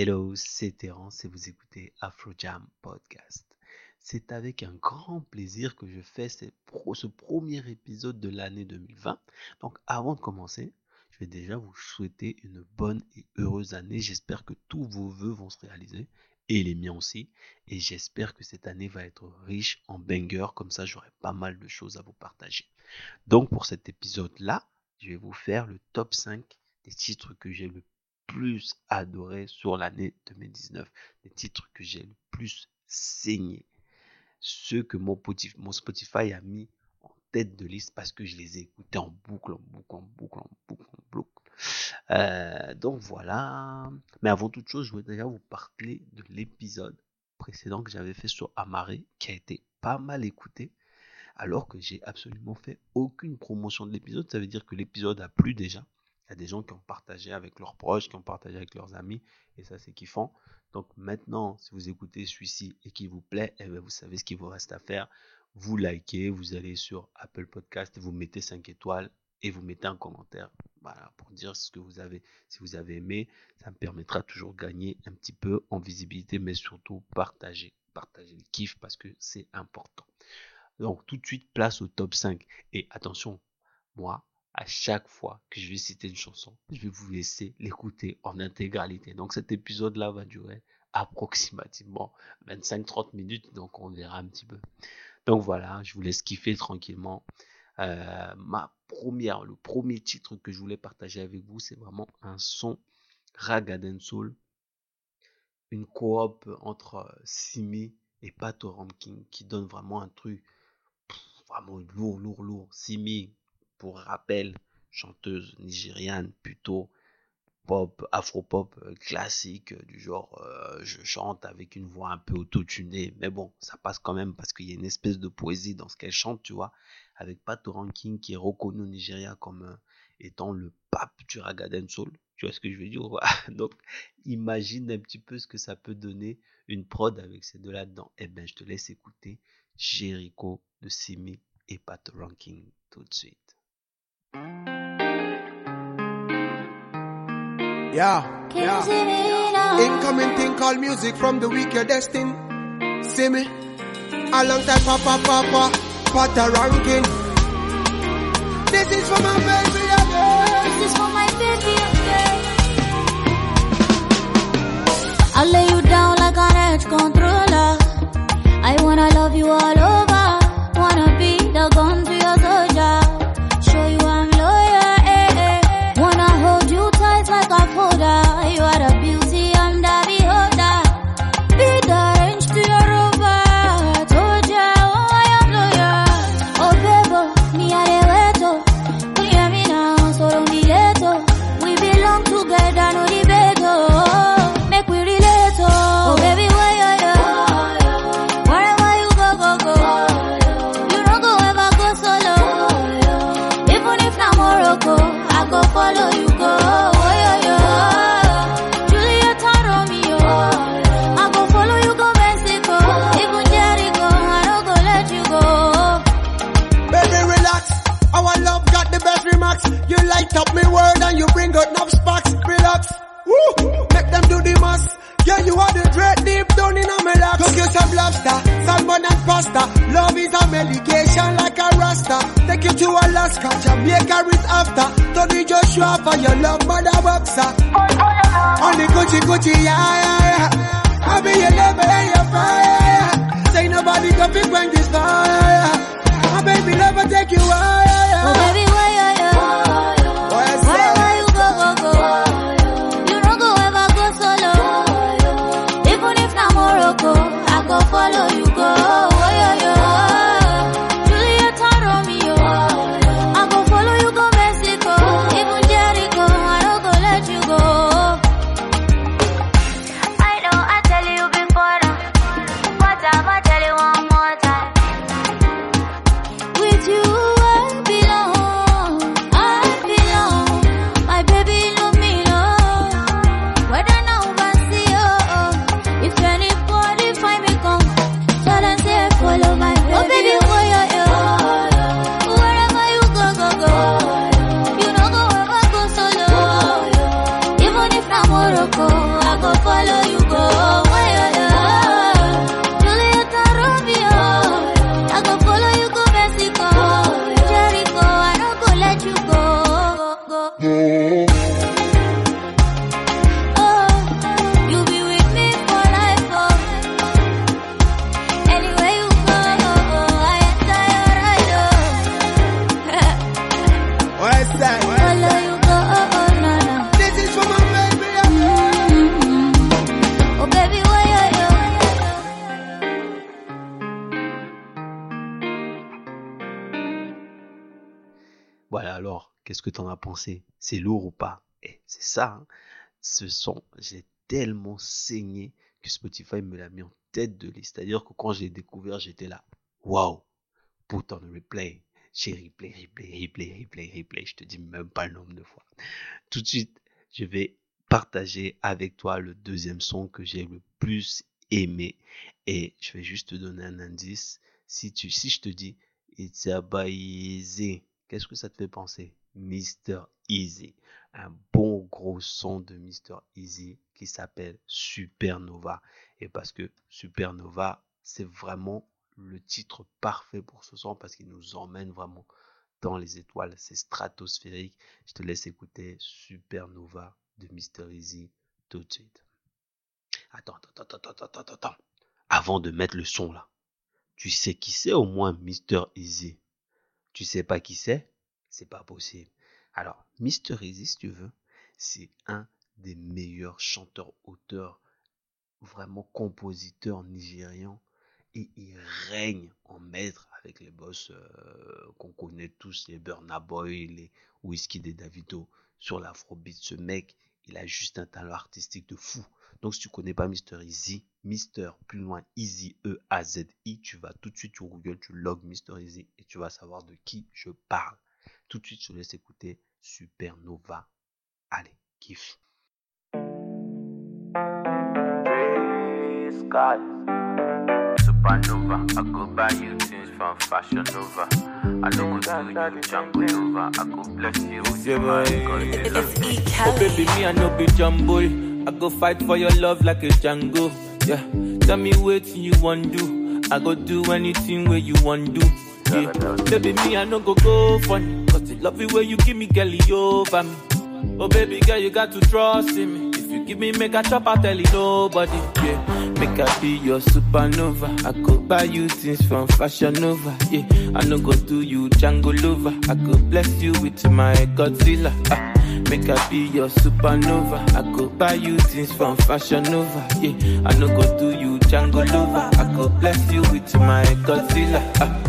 Hello, c'est Terence et vous écoutez Afro Jam Podcast. C'est avec un grand plaisir que je fais ce, premier épisode de l'année 2020. Donc avant de commencer, je vais déjà vous souhaiter une bonne et heureuse année. J'espère que tous vos vœux vont se réaliser et les miens aussi. Et j'espère que cette année va être riche en bangers. Comme ça, j'aurai pas mal de choses à vous partager. Donc pour cet épisode-là, je vais vous faire le top 5 des titres que j'ai le plus adoré sur l'année 2019, les titres que j'ai le plus saigné, ceux que mon Spotify a mis en tête de liste parce que je les ai écoutés en boucle, en boucle, en boucle, en boucle, en boucle. Euh, donc voilà. Mais avant toute chose, je voudrais déjà vous parler de l'épisode précédent que j'avais fait sur Amaré, qui a été pas mal écouté, alors que j'ai absolument fait aucune promotion de l'épisode. Ça veut dire que l'épisode a plu déjà. Il y a des gens qui ont partagé avec leurs proches, qui ont partagé avec leurs amis, et ça c'est kiffant. Donc maintenant, si vous écoutez celui-ci et qu'il vous plaît, eh bien, vous savez ce qu'il vous reste à faire. Vous likez, vous allez sur Apple Podcast, vous mettez 5 étoiles et vous mettez un commentaire voilà, pour dire ce que vous avez. Si vous avez aimé, ça me permettra toujours de gagner un petit peu en visibilité, mais surtout partager. Partager le kiff parce que c'est important. Donc tout de suite, place au top 5. Et attention, moi, à chaque fois que je vais citer une chanson, je vais vous laisser l'écouter en intégralité. Donc cet épisode-là va durer approximativement 25-30 minutes, donc on verra un petit peu. Donc voilà, je vous laisse kiffer tranquillement. Euh, ma première, le premier titre que je voulais partager avec vous, c'est vraiment un son Ragaden Soul, une coop entre Simi et Pat King qui donne vraiment un truc vraiment lourd, lourd, lourd. Simi, pour rappel, chanteuse nigériane plutôt pop, afro-pop euh, classique, euh, du genre euh, je chante avec une voix un peu autotunée, mais bon, ça passe quand même parce qu'il y a une espèce de poésie dans ce qu'elle chante, tu vois, avec Pat Ranking qui est reconnu au Nigeria comme étant le pape du ragaden soul, tu vois ce que je veux dire Donc, imagine un petit peu ce que ça peut donner une prod avec ces deux là-dedans. Eh ben, je te laisse écouter Jericho de Simi et Pat Ranking tout de suite. Yeah, yeah. Incoming thing called music from the week you're destined. See me? A long time, papa, papa, pata ranking. This is for my baby again. This is for my baby again. I'll lay you down like an edge controller. I wanna love you all over. Pensé C'est lourd ou pas Eh, c'est ça. hein. Ce son, j'ai tellement saigné que Spotify me l'a mis en tête de liste. C'est-à-dire que quand j'ai découvert, j'étais là. Waouh Put on replay. J'ai replay, replay, replay, replay, replay. Je te dis même pas le nombre de fois. Tout de suite, je vais partager avec toi le deuxième son que j'ai le plus aimé. Et je vais juste te donner un indice. Si, tu, si je te dis It's about easy, qu'est-ce que ça te fait penser Mr. Easy? Un bon gros son de Mr. Easy qui s'appelle Supernova. Et parce que Supernova, c'est vraiment le titre parfait pour ce son parce qu'il nous emmène vraiment dans les étoiles. C'est stratosphérique. Je te laisse écouter Supernova de Mr. Easy tout de suite. Attends, attends, attends, attends, attends, attends, attends. Avant de mettre le son là, tu sais qui c'est au moins Mr. Easy? Tu sais pas qui c'est C'est pas possible. Alors, Mr. Easy, si tu veux, c'est un des meilleurs chanteurs-auteurs, vraiment compositeurs nigérians. Et il règne en maître avec les boss euh, qu'on connaît tous, les Burna Boy, les Whisky des Davido. Sur l'afrobeat, ce mec, il a juste un talent artistique de fou. Donc si tu connais pas Mr. Easy, Mr. plus loin Easy E A Z I, tu vas tout de suite sur Google, tu logs Mr. Easy et tu vas savoir de qui je parle. Tout de suite, je te laisse écouter Supernova. Allez, you things from Fashion Nova. I don't go do you Jungle Nova. I go bless you with Yeah, my boy. Godzilla. Oh baby, me I no be jumbo. I go fight for your love like a Django. Yeah, tell me what you want to do. I go do anything where you want to do. Yeah, baby, me I no go go funny. Cause the love you where you give me girl over me. Oh baby girl, you got to trust in me. If you give me make a chop, I tell you nobody. Yeah, make I be your supernova. I go buy you things from Fashion Nova. Yeah, I no go do you Django lover. I go bless you with my Godzilla. Ah, make I be your supernova. I go buy you things from Fashion Nova. Yeah, I no go do you Django lover. I go bless you with my Godzilla. Ah.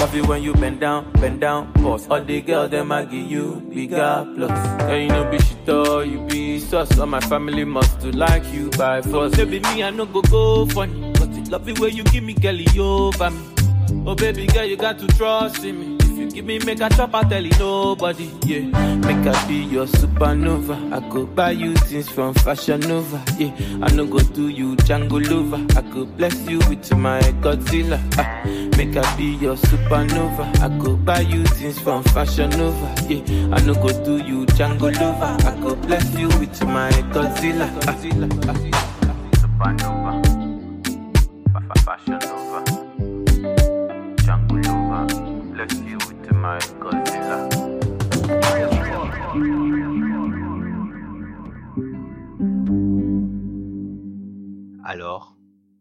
Love you when you bend down, bend down, boss. All the girls, them I give you bigger plus. And you know, be shit all you be sus. All my family must to like you by force. Baby, me, I no go go funny. But love you when you give me girlie over me. Oh, baby girl, you got to trust in me. You give me make a chop, I tell you nobody. Yeah, make I be your supernova. I go buy you things from Fashion Nova. Yeah, I no go do you Django lover. I go bless you with my Godzilla. Ah, make I be your supernova. I go buy you things from Fashion Nova. Yeah, I no go do you Django lover. I go bless you with my Godzilla. Ah. Supernova. Fa- fa- Fashion Nova. Alors,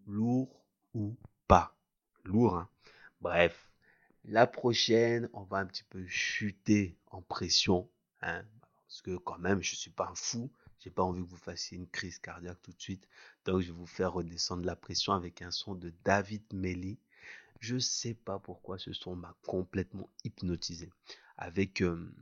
lourd ou pas? Lourd, hein Bref, la prochaine, on va un petit peu chuter en pression, hein Parce que quand même, je suis pas un fou. J'ai pas envie que vous fassiez une crise cardiaque tout de suite. Donc, je vais vous faire redescendre la pression avec un son de David Melly. Je sais pas pourquoi ce son m'a complètement hypnotisé. Avec, euh,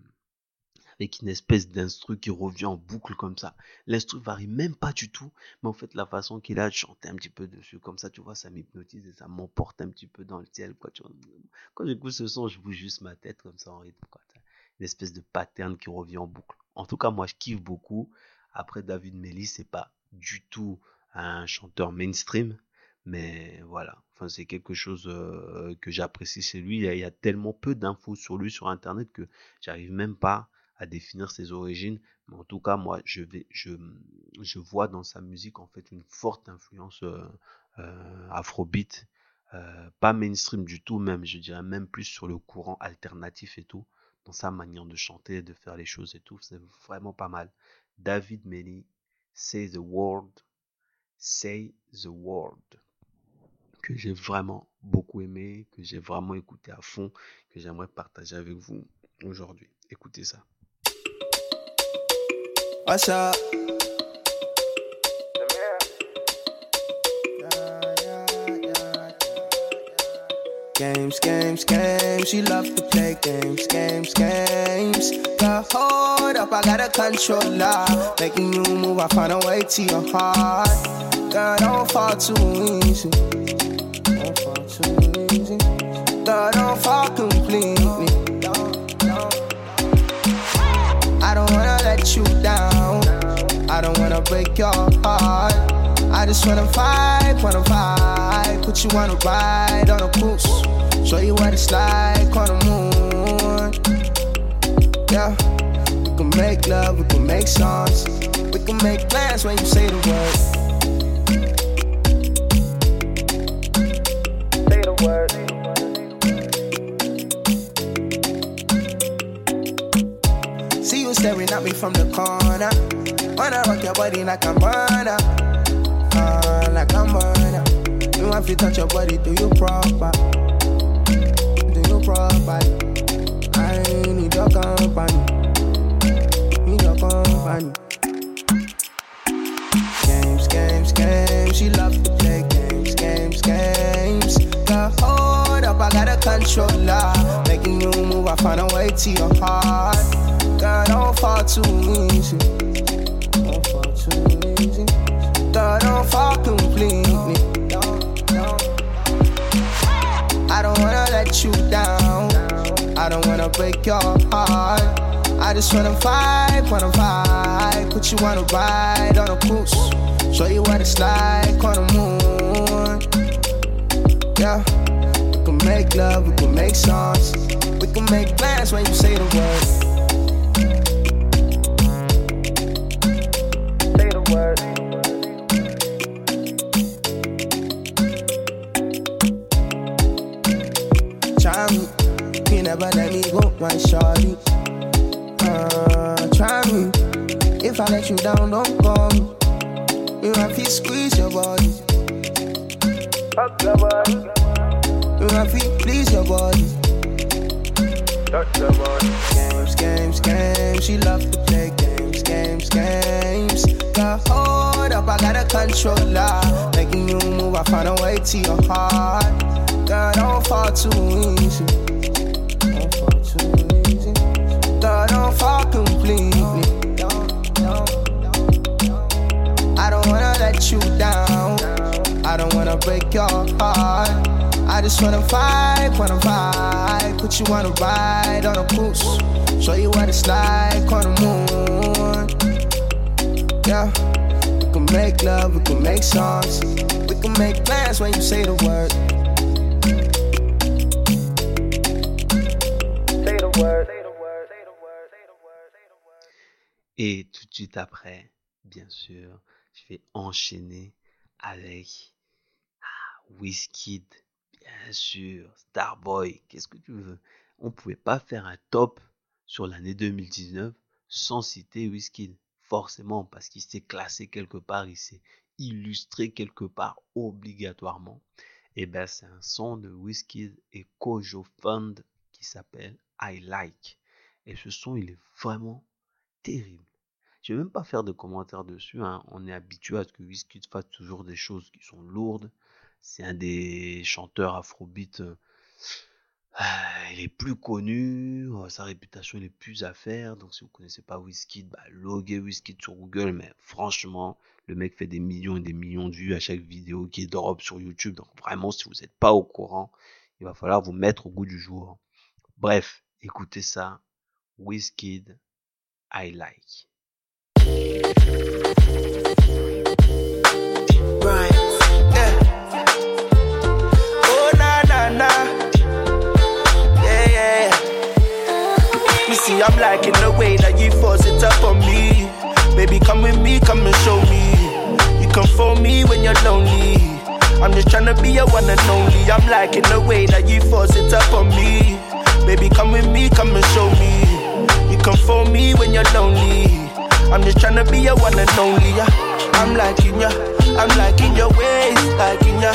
avec une espèce d'instru qui revient en boucle comme ça. L'instru varie même pas du tout, mais en fait la façon qu'il a de chanter un petit peu dessus comme ça, tu vois, ça m'hypnotise et ça m'emporte un petit peu dans le ciel. Quoi, tu vois. Quand ce son, je bouge juste ma tête comme ça en rythme. Quoi. Une espèce de pattern qui revient en boucle. En tout cas, moi je kiffe beaucoup. Après David Melly, c'est pas du tout un chanteur mainstream, mais voilà. Enfin, c'est quelque chose que j'apprécie chez lui. Il y, a, tellement peu d'infos sur lui sur internet que j'arrive même pas à définir ses origines. Mais en tout cas, moi, je vais, je, je vois dans sa musique en fait une forte influence euh, euh, afrobeat, pas mainstream du tout, même, je dirais même plus sur le courant alternatif et tout, dans sa manière de chanter, de faire les choses et tout. C'est vraiment pas mal. David Melly, Say the Word, Say the Word, que j'ai vraiment beaucoup aimé, que j'ai vraiment écouté à fond, que j'aimerais partager avec vous aujourd'hui. Écoutez ça. Up? Games, games, games. She love to play games, games, games. Girl, hold up, I got a controller. Making you move, I find a way to your heart. Girl, don't fall too easy. Too easy. Don't fall completely. I don't wanna let you down. I don't wanna break your heart. I just wanna vibe, wanna vibe. Put you on a ride, on a cruise. Show you what it's like on the moon. Yeah. We can make love, we can make songs. We can make plans when you say the word. Staring at me from the corner. Wanna rock your body like a burner. Uh, like a burner. You want to touch your body, do you proper? Do you proper? I need your company. Need your company. Games, games, games. She love to play games, games, games. Girl, hold up, I got a controller. Making you move, I find a way to your heart. Girl, don't fall too easy. Don't fall too easy. Girl, don't fall completely. I don't wanna let you down. I don't wanna break your heart. I just wanna vibe, wanna vibe. Put you on a ride, on a cruise. Show you what it's like on the moon. Yeah. We can make love, we can make songs. We can make plans when you say the word. Down, don't call me. You have to squeeze your body. Fuck your body. You have to please your body. Touch your body. Games, games, games. She love to play games, games, games. Girl, hold up, I got a controller. Making you move, I find a way to your heart. Girl, don't fall too easy. Don't fall too easy. Girl, don't fall completely. Break your heart. I just wanna vibe, wanna vibe. Put you on a ride, on a. Show you what it's like on the moon. Yeah. We can make love, we can make songs. We can make plans when you. Et tout de suite après, bien sûr, je vais enchaîner avec Wizkid, bien sûr, Starboy, qu'est-ce que tu veux? On ne pouvait pas faire un top sur l'année 2019 sans citer Wizkid, forcément, parce qu'il s'est classé quelque part, il s'est illustré quelque part obligatoirement. Et ben c'est un son de Wizkid et Kojo Fund qui s'appelle I Like. Et ce son, il est vraiment terrible. Je vais même pas faire de commentaires dessus. hein. On est habitué à ce que Wizkid fasse toujours des choses qui sont lourdes. C'est un des chanteurs afrobeat euh, euh, les plus connus. euh, Sa réputation est plus à faire. Donc si vous connaissez pas Wizkid, bah, loguez Wizkid sur Google. Mais franchement, le mec fait des millions et des millions de vues à chaque vidéo qui drop sur YouTube. Donc vraiment, si vous n'êtes pas au courant, il va falloir vous mettre au goût du jour. Bref, écoutez ça. Wizkid, I like. I'm liking the way that you force it up on me. Baby, come with me, come and show me. You come for me when you're lonely. I'm just tryna be your one and only. I'm liking the way that you force it up on me. Baby, come with me, come and show me. You come for me when you're lonely. I'm just tryna be your one and only. Yeah. I'm liking ya, I'm liking your ways, liking ya,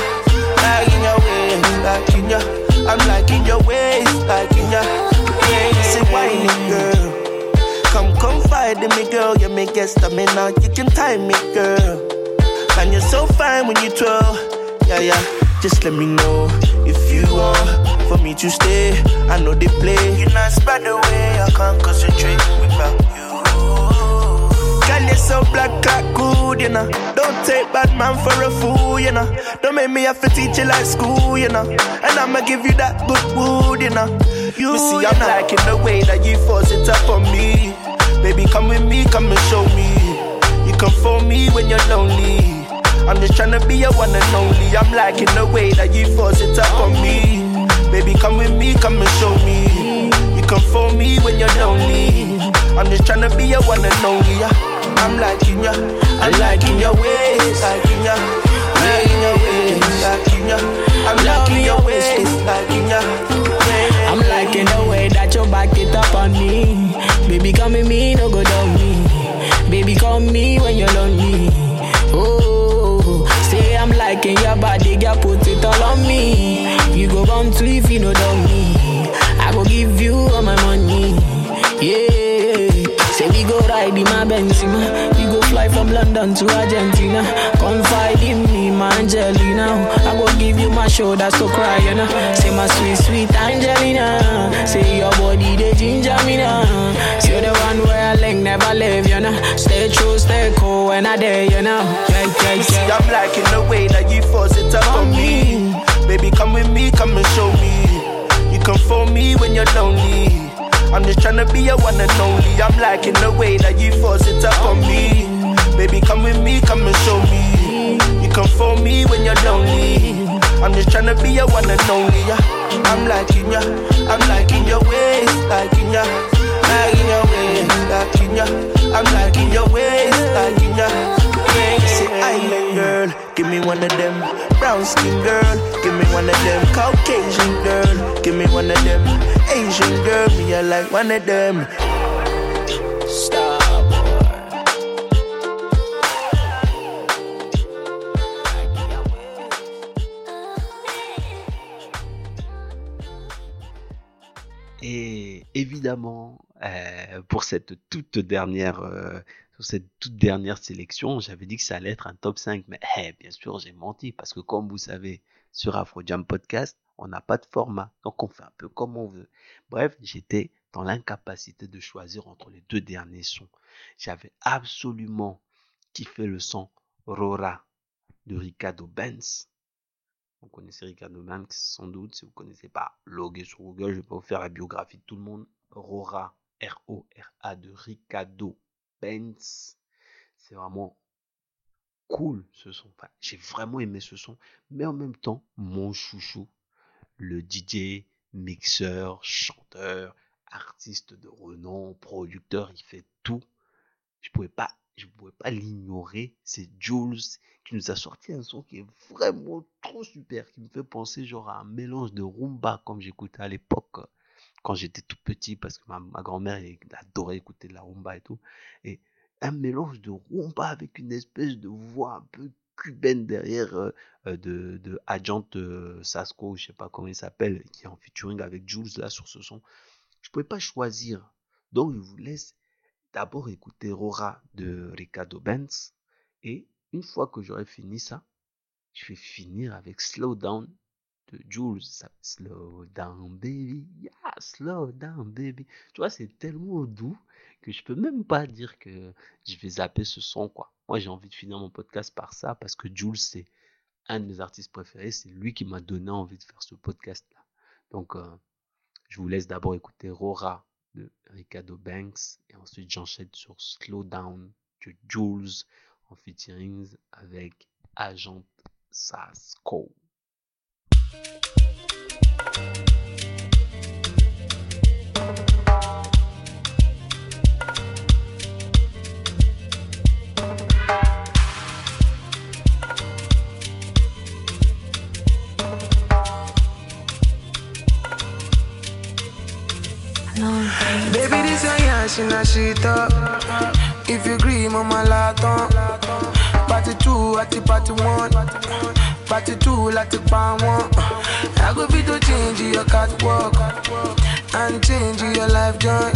liking your ways, liking ya. I'm liking your ways, liking ya. Girl, come confide in me, girl. You make get stamina, you can time me, girl. And you're so fine when you twirl, yeah, yeah. Just let me know if you want for me to stay. I know they play. You not spread the way I can't concentrate without you. Girl, you're so black, like good, you know. Don't take bad man for a fool, you know. Don't make me have to teach you like school, you know. And I'ma give you that good wood, you know. You me see, I'm liking the way that you force it up on me. Baby, come with me, come and show me. You come for me when you're lonely. I'm just tryna be your one and only. I'm liking the way that you force it up on me. Baby, come with me, come and show me. You come for me when you're lonely. I'm just tryna be your one and only. yeah. I'm liking ya, I'm liking your ways, liking ya, liking your ways, liking ya. I'm liking your ways, liking ya. Me when you're lonely. Oh, say I'm liking your body, girl, put it all on me. You go bound to if you know down me. I go give you all my money. Yeah, say we go ride in my Benzema. We go fly from London to Argentina. Confide in me, my Angelina. I go give you my shoulder to cry, you know. Say my sweet, sweet Angelina. Say your body, they ginger me now. Say the one where I never leave, you know. Stay true, stay cool when I dare, you know. Yeah, yeah, See, yeah. I'm liking the way that you force it up on me. Baby, come with me, come and show me. You come for me when you're lonely. I'm just tryna be your one and only. I'm liking the way that you force it up on me. Baby, come with me, come and show me. You come for me when you're lonely. I'm just tryna be your one and only. Yeah. I'm liking ya, I'm liking your ways, liking ya, liking your ways, liking ya. I'm liking your ways, liking ya. Yeah, say island girl, give me one of them. Brown skin girl, give me one of them. Caucasian girl, give me one of them. Asian girl, me I like one of them. Et évidemment, euh, pour cette toute dernière, euh, sur cette toute dernière sélection, j'avais dit que ça allait être un top 5, mais eh, bien sûr, j'ai menti parce que comme vous savez, sur Afro Jam Podcast, on n'a pas de format, donc on fait un peu comme on veut. Bref, j'étais dans l'incapacité de choisir entre les deux derniers sons. J'avais absolument kiffé le son Rora de Ricardo Benz. Vous connaissez Ricardo Benz sans doute. Si vous ne connaissez pas, loguez sur Google. Je vais pas vous faire la biographie de tout le monde. Rora, R-O-R-A de Ricardo Benz. C'est vraiment cool ce son. Enfin, j'ai vraiment aimé ce son. Mais en même temps, mon chouchou, le DJ, mixeur, chanteur, artiste de renom, producteur, il fait tout. Je pouvais pas, je pouvais pas l'ignorer. C'est Jules qui nous a sorti un son qui est vraiment trop super, qui me fait penser genre à un mélange de rumba comme j'écoutais à l'époque quand j'étais tout petit parce que ma, grand-mère adorait écouter de la rumba et tout. Et un mélange de rumba avec une espèce de voix un peu cubaine derrière euh, euh, de, de Agent euh, Sasco, je sais pas comment il s'appelle, qui est en featuring avec Jules là sur ce son. Je pouvais pas choisir. Donc je vous laisse d'abord écouter Rora de Ricardo Benz et une fois que j'aurai fini ça, je vais finir avec Slow Down de Jules. Slow down baby, yeah, slow down baby. Tu vois, c'est tellement doux que je peux même pas dire que je vais zapper ce son quoi. Moi, j'ai envie de finir mon podcast par ça parce que Jules c'est un de mes artistes préférés, c'est lui qui m'a donné envie de faire ce podcast là. Donc euh, je vous laisse d'abord écouter Rora de Ricardo Banks et ensuite j'enchaîne sur Slow Down de Jules en featuring avec Agent Sasco. Baby, this a yash in a shit up. If you agree, mama laton. Party two, at the party one. Party two, like the pan one. I go be to change your catwalk and change your life joy.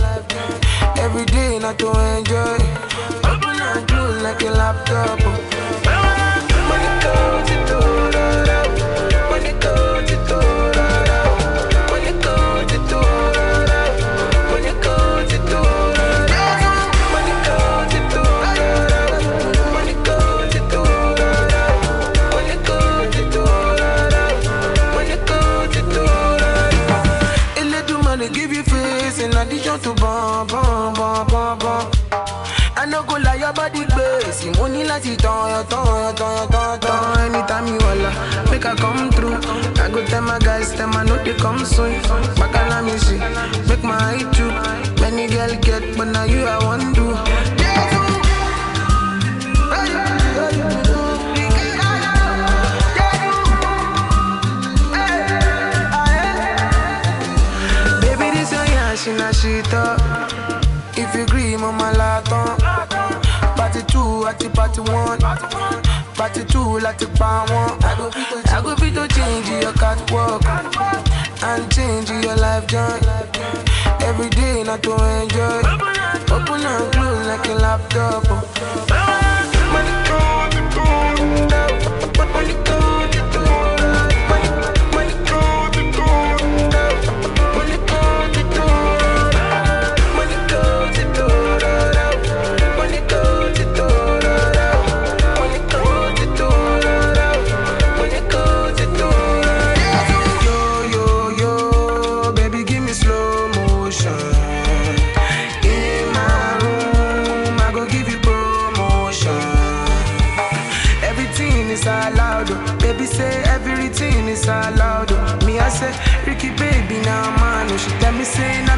Every day, not to enjoy. Open and close like a laptop. Money goes to do, da, da. Money goes Party party one. Party two, like the power one. I go fit to, change your catwalk and change your life joy. Every day, not to enjoy. Open and close like a laptop. Come, money come, money come, money come, say.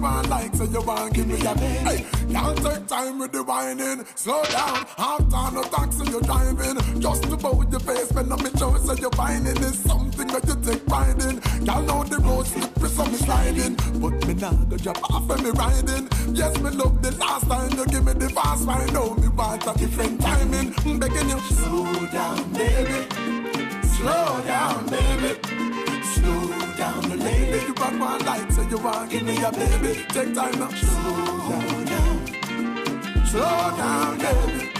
One like, so you want give me a. Hey, can't take time with the whining. Slow down, half time no taxi you're driving. Just to about your face, when I'm show, so you're whining is something that you take pride in. Y'all know the road slippery, so me sliding. But me nah go drop off when me riding. Yes, me love the last time you give me the fast ride. Now me want a different timing. I'm begging you, slow down, baby. Slow down, baby. Slow down, lady. You rock my light, so you want give me a baby. Take time now. Slow down. Slow down, baby.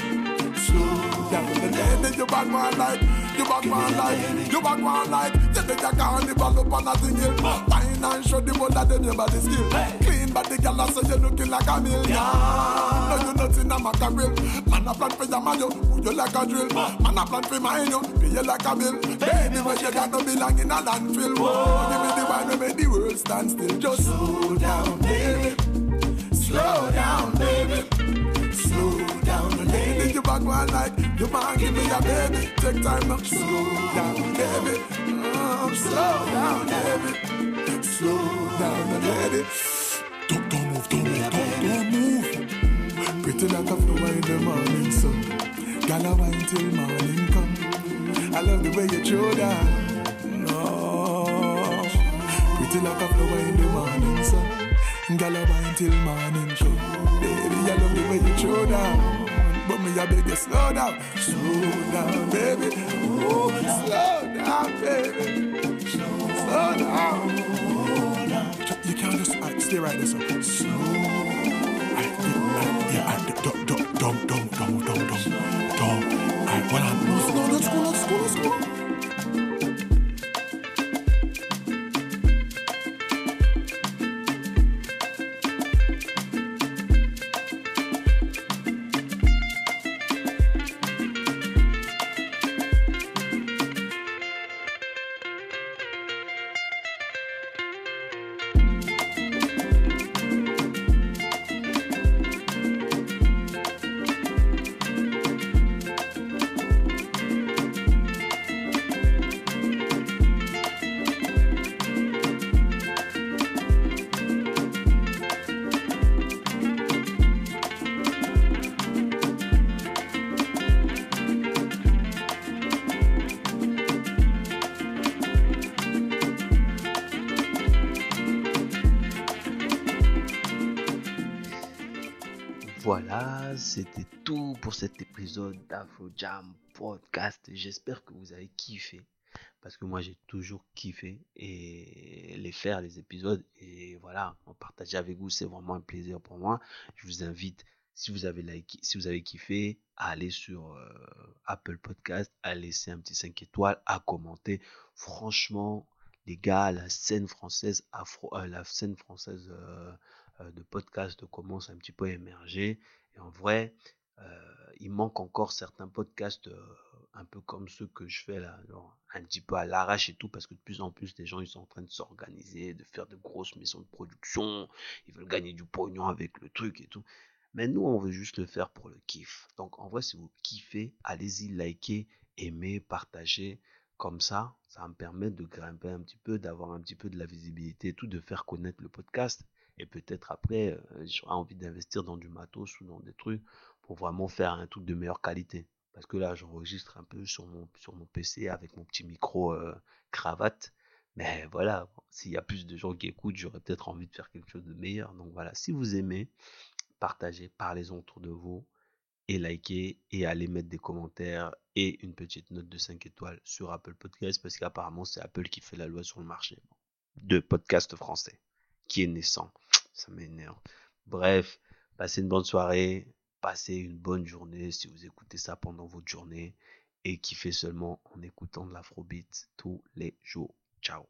Slow down, lady. You rock my light. You rock my light. You rock my light. You take a carnival up on a single. Fine and show the of them your body skill. Clean body, girl, so you looking like a million. No, you nothing a mackerel. Man a plan for your man, you put you like a drill. Man a plan for mine, you pay you like a bill. Baby, when you got no belong in a landfill. Whoa, give me the wine, and make the world stand still. Just slow down, baby. Slow down, baby. You back one like you man give me a baby. Take time now. Slow down, baby. Oh, slow down, baby. Slow down, baby. Don't, don't move, don't move, don't, don't move. Pretty like a flower in the morning sun. Gala wine till morning come. I love the way you throw down. No. Pretty like a flower in the morning sun. Gala wine till morning come. Baby, I love the way you throw down. I beg slow down, slow down, baby. Ooh, slow down, baby. Slow down. You can't just stay right there, so slow Voilà, c'était tout pour cet épisode d'Afro Jam Podcast. J'espère que vous avez kiffé. Parce que moi j'ai toujours kiffé et les faire, les épisodes. Et voilà, en partager avec vous, c'est vraiment un plaisir pour moi. Je vous invite, si vous avez liké, si vous avez kiffé, à aller sur euh, Apple Podcast, à laisser un petit 5 étoiles, à commenter. Franchement, les gars, la scène française, afro, euh, la scène française euh, de podcast commence un petit peu à émerger. Et en vrai, euh, il manque encore certains podcasts euh, un peu comme ceux que je fais là, un petit peu à l'arrache et tout, parce que de plus en plus, les gens ils sont en train de s'organiser, de faire de grosses maisons de production, ils veulent gagner du pognon avec le truc et tout. Mais nous, on veut juste le faire pour le kiff. Donc en vrai, si vous kiffez, allez-y, likez, aimez, partagez. Comme ça, ça me permettre de grimper un petit peu, d'avoir un petit peu de la visibilité et tout, de faire connaître le podcast. Et peut-être après, euh, j'aurai envie d'investir dans du matos ou dans des trucs pour vraiment faire un truc de meilleure qualité. Parce que là, j'enregistre un peu sur mon, PC avec mon petit micro euh, cravate. Mais voilà, s'il y a plus de gens qui écoutent, j'aurais peut-être envie de faire quelque chose de meilleur. Donc voilà, si vous aimez, partagez, parlez-en autour de vous et likez et allez mettre des commentaires et une petite note de 5 étoiles sur Apple Podcast parce qu'apparemment c'est Apple qui fait la loi sur le marché de podcast français qui est naissant. Ça m'énerve. Bref, passez une bonne soirée, passez une bonne journée si vous écoutez ça pendant votre journée et kiffez seulement en écoutant de l'afrobeat tous les jours. Ciao.